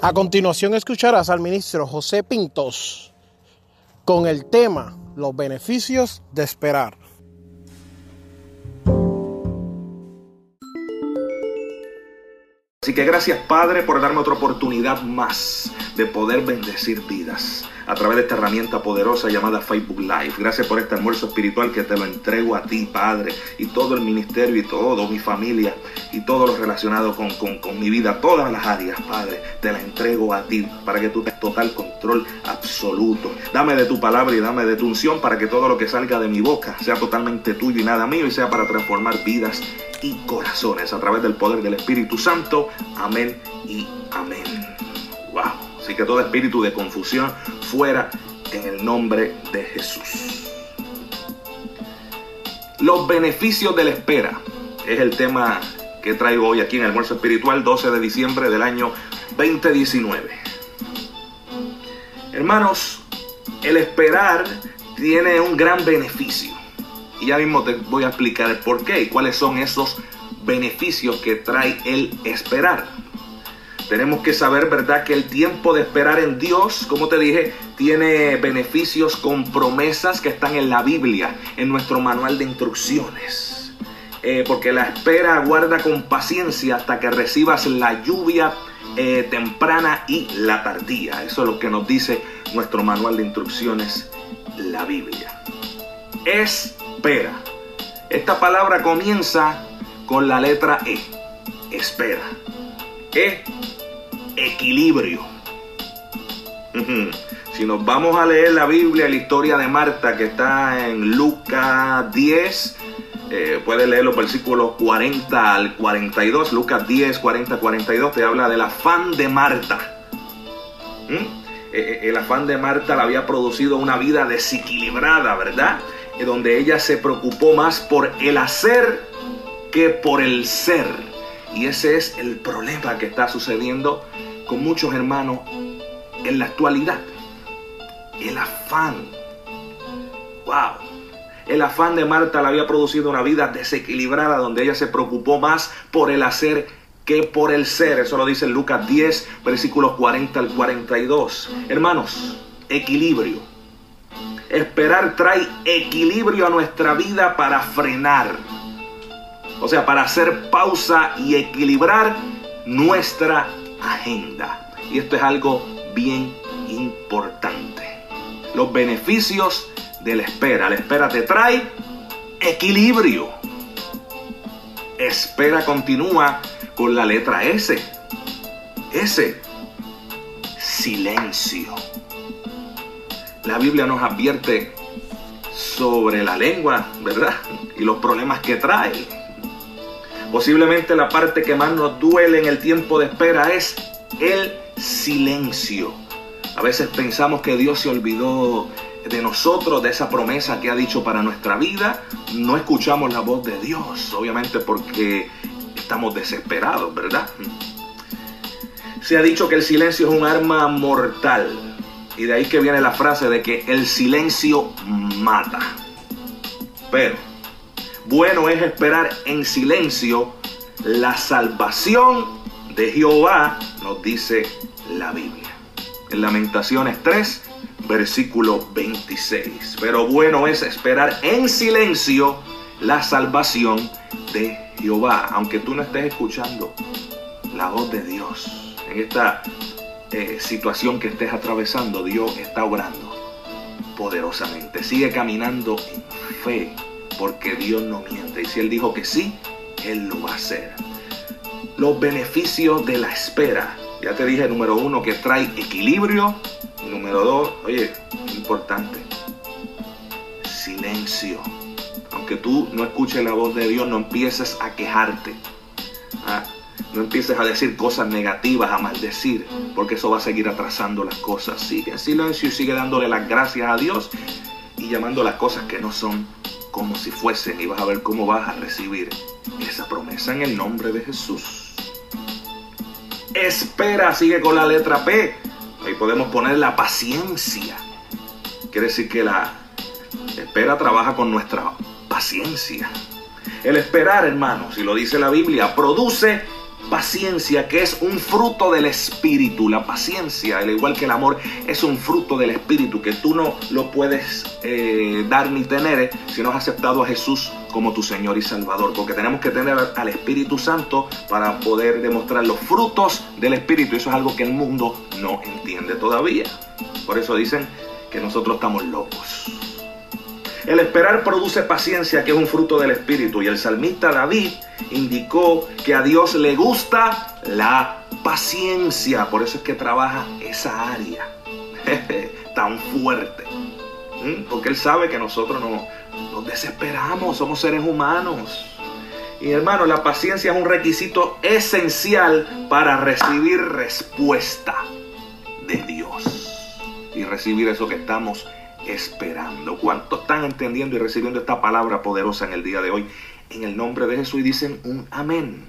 A continuación escucharás al ministro José Pintos con el tema Los beneficios de esperar. Así que gracias Padre por darme otra oportunidad más de poder bendecir vidas a través de esta herramienta poderosa llamada Facebook Live. Gracias por este almuerzo espiritual que te lo entrego a ti, Padre, y todo el ministerio y todo, mi familia y todo lo relacionado con, con, mi vida, todas las áreas, Padre, te la entrego a ti para que tú tengas total control absoluto. Dame de tu palabra y dame de tu unción para que todo lo que salga de mi boca sea totalmente tuyo y nada mío y sea para transformar vidas y corazones a través del poder del Espíritu Santo. Amén y amén. Wow. Así que todo espíritu de confusión fuera en el nombre de Jesús. Los beneficios de la espera es el tema que traigo hoy aquí en el almuerzo espiritual 12 de diciembre del año 2019. Hermanos, el esperar tiene un gran beneficio. Y ya mismo te voy a explicar el por qué y cuáles son esos beneficios que trae el esperar. Tenemos que saber, ¿verdad?, que el tiempo de esperar en Dios, como te dije, tiene beneficios con promesas que están en la Biblia, en nuestro manual de instrucciones. Eh, porque la espera aguarda con paciencia hasta que recibas la lluvia eh, temprana y la tardía. Eso es lo que nos dice nuestro manual de instrucciones, la Biblia. Espera. Esta palabra comienza con la letra E. Espera. E equilibrio. Si nos vamos a leer la Biblia, la historia de Marta que está en Lucas 10, eh, puedes leer los versículos 40 al 42. Lucas 10, 40, 42 te habla del afán de Marta. ¿Mm? Eh, eh, el afán de Marta la había producido una vida desequilibrada, ¿verdad? donde ella se preocupó más por el hacer que por el ser. Y ese es el problema que está sucediendo con muchos hermanos en la actualidad. El afán. Wow. El afán de Marta le había producido una vida desequilibrada donde ella se preocupó más por el hacer que por el ser. Eso lo dice Lucas 10, versículos 40 al 42. Hermanos, equilibrio. Esperar trae equilibrio a nuestra vida para frenar o sea, para hacer pausa y equilibrar nuestra agenda. Y esto es algo bien importante. Los beneficios de la espera. La espera te trae equilibrio. Espera continúa con la letra S. S. Silencio. La Biblia nos advierte sobre la lengua, ¿verdad? Y los problemas que trae. Posiblemente la parte que más nos duele en el tiempo de espera es el silencio. A veces pensamos que Dios se olvidó de nosotros, de esa promesa que ha dicho para nuestra vida. No escuchamos la voz de Dios, obviamente porque estamos desesperados, ¿verdad? Se ha dicho que el silencio es un arma mortal. Y de ahí que viene la frase de que el silencio mata. Pero bueno es esperar en silencio la salvación de Jehová, nos dice la Biblia. En Lamentaciones 3, versículo 26. Pero bueno es esperar en silencio la salvación de Jehová, aunque tú no estés escuchando la voz de Dios. En esta eh, situación que estés atravesando, Dios está obrando poderosamente. Sigue caminando en fe porque Dios no miente. Y si Él dijo que sí, Él lo va a hacer. Los beneficios de la espera. Ya te dije, número uno, que trae equilibrio. número dos, oye, importante, silencio. Aunque tú no escuches la voz de Dios, no empieces a quejarte. ¿ah? No empieces a decir cosas negativas, a maldecir, porque eso va a seguir atrasando las cosas. Sigue en silencio y sigue dándole las gracias a Dios y llamando las cosas que no son como si fuesen y vas a ver cómo vas a recibir esa promesa en el nombre de Jesús. Espera, sigue con la letra P. Ahí podemos poner la paciencia. Quiere decir que la espera trabaja con nuestra paciencia. El esperar, hermanos, y lo dice la Biblia, produce paciencia, que es un fruto del Espíritu. La paciencia, al igual que el amor, es un fruto del Espíritu que tú no lo puedes eh, dar ni tener eh, si no has aceptado a Jesús como tu Señor y Salvador. Porque tenemos que tener al Espíritu Santo para poder demostrar los frutos del Espíritu. Eso es algo que el mundo no entiende todavía. Por eso dicen que nosotros estamos locos. El esperar produce paciencia, que es un fruto del Espíritu. Y el salmista David indicó que a Dios le gusta la paciencia. Por eso es que trabaja esa área tan fuerte. ¿Mm? Porque Él sabe que nosotros no, nos desesperamos, somos seres humanos. Y hermano, la paciencia es un requisito esencial para recibir respuesta de Dios. Y recibir eso que estamos esperando. ¿Cuántos están entendiendo y recibiendo esta palabra poderosa en el día de hoy? En el nombre de Jesús y dicen un amén.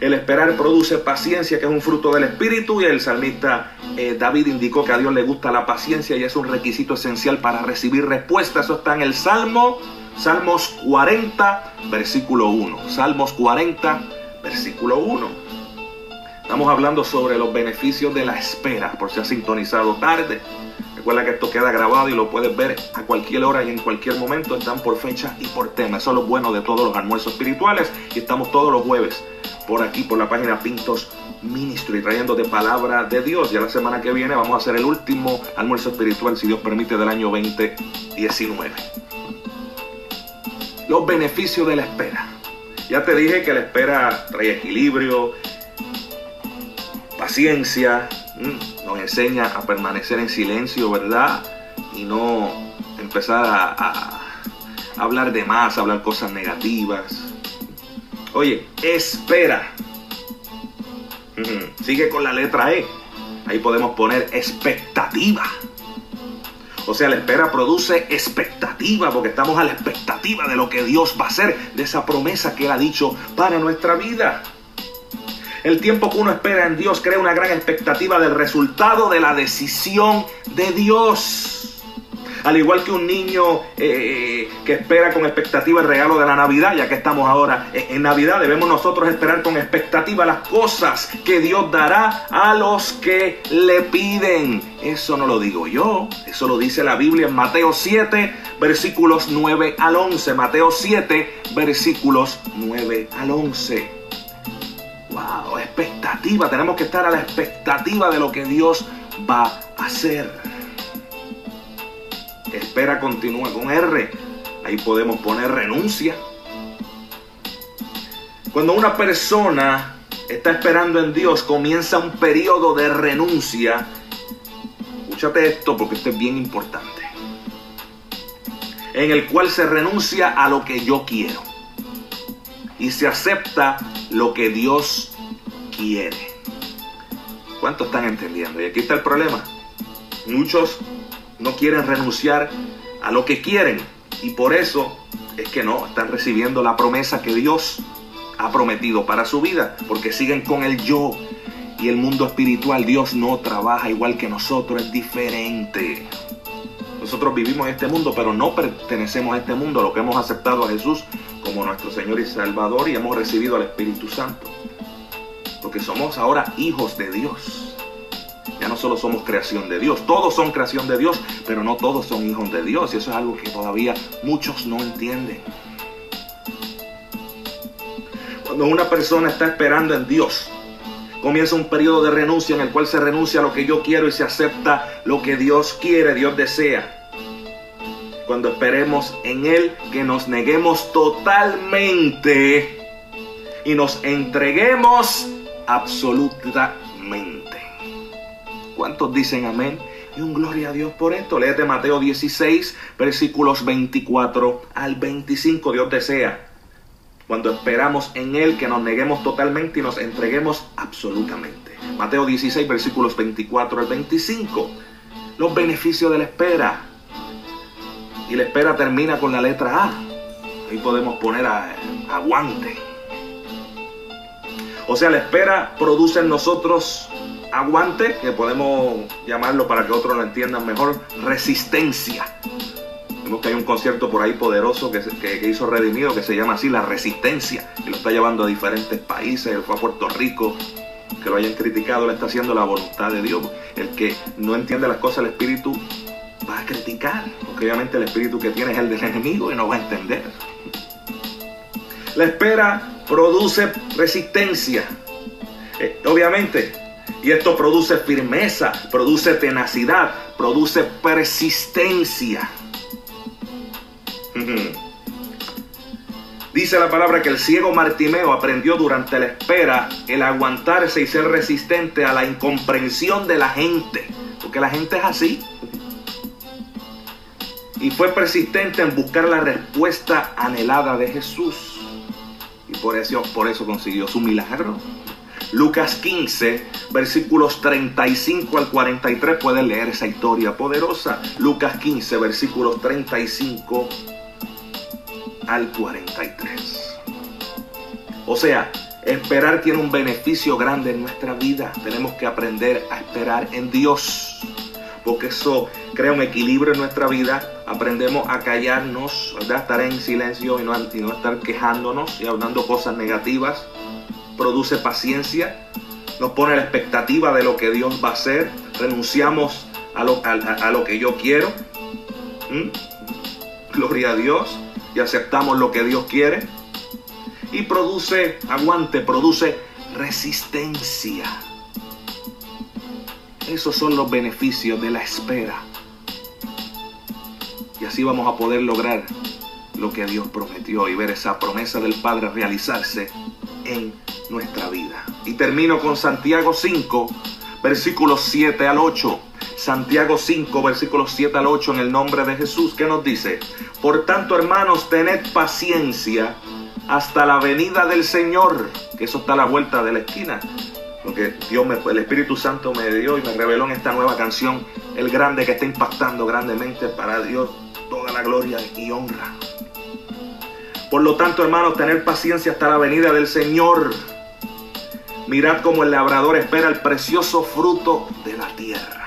El esperar produce paciencia, que es un fruto del Espíritu, y el salmista eh, David indicó que a Dios le gusta la paciencia y es un requisito esencial para recibir respuesta. Eso está en el Salmo, Salmos 40, versículo 1. Salmos 40, versículo 1. Estamos hablando sobre los beneficios de la espera, por si ha sintonizado tarde. Recuerda que esto queda grabado y lo puedes ver a cualquier hora y en cualquier momento. Están por fecha y por tema. Eso es lo bueno de todos los almuerzos espirituales. Y estamos todos los jueves por aquí, por la página Pintos Ministry, trayendo de palabra de Dios. Ya la semana que viene vamos a hacer el último almuerzo espiritual, si Dios permite, del año 2019. Los beneficios de la espera. Ya te dije que la espera trae equilibrio, paciencia, nos enseña a permanecer en silencio, ¿verdad? Y no empezar a, hablar de más, hablar cosas negativas. Oye, espera. Sigue con la letra E. Ahí podemos poner expectativa. O sea, la espera produce expectativa porque estamos a la expectativa de lo que Dios va a hacer, de esa promesa que Él ha dicho para nuestra vida. El tiempo que uno espera en Dios crea una gran expectativa del resultado de la decisión de Dios. Al igual que un niño eh, que espera con expectativa el regalo de la Navidad, ya que estamos ahora en Navidad, debemos nosotros esperar con expectativa las cosas que Dios dará a los que le piden. Eso no lo digo yo, eso lo dice la Biblia en Mateo 7, versículos 9 al 11. Mateo 7, versículos 9 al 11. Tenemos que estar a la expectativa de lo que Dios va a hacer. Espera continúa con R. Ahí podemos poner renuncia. Cuando una persona está esperando en Dios, comienza un periodo de renuncia. Escúchate esto porque esto es bien importante. En el cual se renuncia a lo que yo quiero. Y se acepta lo que Dios quiere. ¿Cuántos están entendiendo? Y aquí está el problema. Muchos no quieren renunciar a lo que quieren y por eso es que no están recibiendo la promesa que Dios ha prometido para su vida, porque siguen con el yo y el mundo espiritual. Dios no trabaja igual que nosotros, es diferente. Nosotros vivimos en este mundo, pero no pertenecemos a este mundo, lo que hemos aceptado a Jesús como nuestro Señor y Salvador y hemos recibido al Espíritu Santo. Porque somos ahora hijos de Dios. Ya no solo somos creación de Dios, todos son creación de Dios, pero no todos son hijos de Dios. Y eso es algo que todavía muchos no entienden. Cuando una persona está esperando en Dios, comienza un periodo de renuncia en el cual se renuncia a lo que yo quiero y se acepta lo que Dios quiere, Dios desea cuando esperemos en Él, que nos neguemos totalmente y nos entreguemos absolutamente. ¿Cuántos dicen amén? Y un gloria a Dios por esto. Léete Mateo 16, versículos 24 al 25. Dios desea cuando esperamos en Él que nos neguemos totalmente y nos entreguemos absolutamente. Mateo 16, versículos 24 al 25. Los beneficios de la espera. Y la espera termina con la letra A. Ahí podemos poner a, aguante. O sea, la espera produce en nosotros aguante, que podemos llamarlo para que otros lo entiendan mejor, resistencia. Vemos que hay un concierto por ahí poderoso que, hizo Redimido que se llama así La Resistencia y lo está llevando a diferentes países. Él fue a Puerto Rico, que lo hayan criticado, le está haciendo la voluntad de Dios. El que no entiende las cosas del Espíritu va a criticar, porque obviamente el Espíritu que tiene es el del enemigo y no va a entender. La espera produce resistencia. Eh, obviamente, y esto produce firmeza, produce tenacidad, produce persistencia. Dice la palabra que el ciego Martimeo aprendió durante la espera el aguantarse y ser resistente a la incomprensión de la gente. Porque la gente es así. Y fue persistente en buscar la respuesta anhelada de Jesús. Por eso, por eso consiguió su milagro. Lucas 15, versículos 35 al 43, puede leer esa historia poderosa. Lucas 15, versículos 35 al 43. O sea, esperar tiene un beneficio grande en nuestra vida. Tenemos que aprender a esperar en Dios. Porque eso crea un equilibrio en nuestra vida. Aprendemos a callarnos, ¿verdad? estar en silencio y no, y no estar quejándonos y hablando cosas negativas. Produce paciencia. Nos pone la expectativa de lo que Dios va a hacer. Renunciamos a lo, a, lo que yo quiero. Gloria a Dios y aceptamos lo que Dios quiere. Y produce aguante, produce resistencia. Esos son los beneficios de la espera. Y así vamos a poder lograr lo que Dios prometió y ver esa promesa del Padre realizarse en nuestra vida. Y termino con Santiago 5, versículos 7 al 8. Santiago 5, versículos 7 al 8, en el nombre de Jesús, que nos dice, por tanto hermanos, tened paciencia hasta la venida del Señor, que eso está a la vuelta de la esquina. Lo que Dios, me, el Espíritu Santo me dio y me reveló en esta nueva canción, el grande que está impactando grandemente para Dios toda la gloria y honra. Por lo tanto, hermanos, tener paciencia hasta la venida del Señor. Mirad cómo el labrador espera el precioso fruto de la tierra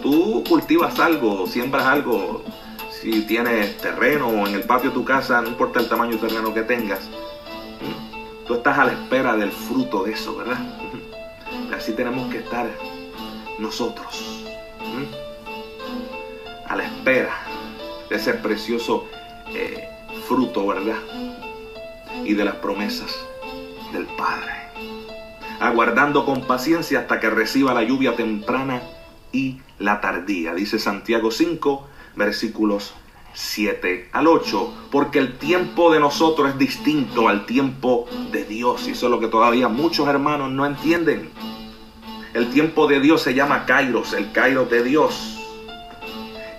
tú cultivas algo, siembras algo, si tienes terreno o en el patio de tu casa, no importa el tamaño del terreno que tengas, tú estás a la espera del fruto de eso, ¿verdad? Así tenemos que estar nosotros, a la espera de ese precioso eh, fruto, ¿verdad? Y de las promesas del Padre. Aguardando con paciencia hasta que reciba la lluvia temprana y la tardía. Dice Santiago 5, versículos 7 al 8, porque el tiempo de nosotros es distinto al tiempo de Dios. Y eso es lo que todavía muchos hermanos no entienden. El tiempo de Dios se llama Kairos, el Kairos de Dios.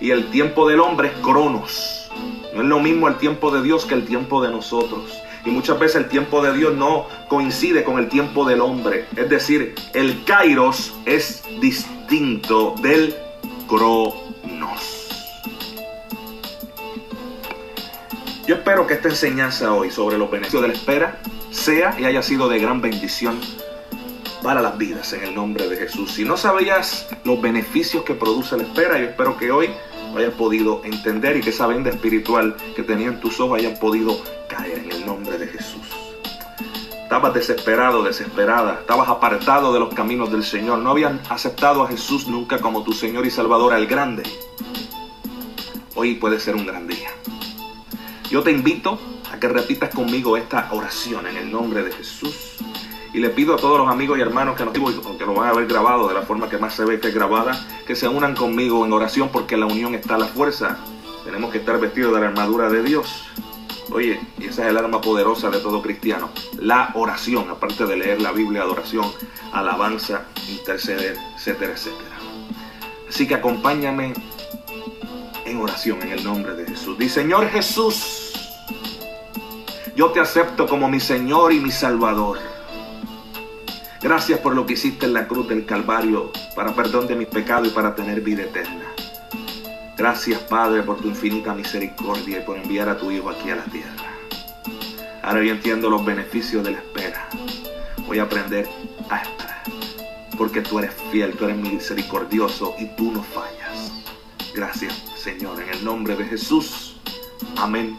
Y el tiempo del hombre es Cronos. No es lo mismo el tiempo de Dios que el tiempo de nosotros. Y muchas veces el tiempo de Dios no coincide con el tiempo del hombre. Es decir, el Kairos es distinto del Cronos. Yo espero que esta enseñanza hoy sobre los beneficios de la espera sea y haya sido de gran bendición para las vidas en el nombre de Jesús. Si no sabías los beneficios que produce la espera, yo espero que hoy hayas podido entender y que esa venda espiritual que tenía en tus ojos hayan podido caer en el nombre de Jesús. Estabas desesperado, desesperada, estabas apartado de los caminos del Señor, no habían aceptado a Jesús nunca como tu Señor y Salvador al grande. Hoy puede ser un gran día. Yo te invito a que repitas conmigo esta oración en el nombre de Jesús. Y le pido a todos los amigos y hermanos que nos que lo van a ver grabado de la forma que más se ve que es grabada, que se unan conmigo en oración porque la unión está la fuerza. Tenemos que estar vestidos de la armadura de Dios. Oye, y esa es el arma poderosa de todo cristiano. La oración, aparte de leer la Biblia, adoración, alabanza, interceder, etcétera, etcétera. Así que acompáñame en oración en el nombre de Jesús. Di Señor Jesús, Yo te acepto como mi Señor y mi Salvador. Gracias por lo que hiciste en la cruz del Calvario para perdón de mis pecados y para tener vida eterna. Gracias Padre por tu infinita misericordia y por enviar a tu Hijo aquí a la tierra. Ahora yo entiendo los beneficios de la espera. Voy a aprender a esperar. Porque tú eres fiel, tú eres misericordioso y tú no fallas. Gracias Señor, en el nombre de Jesús. Amén.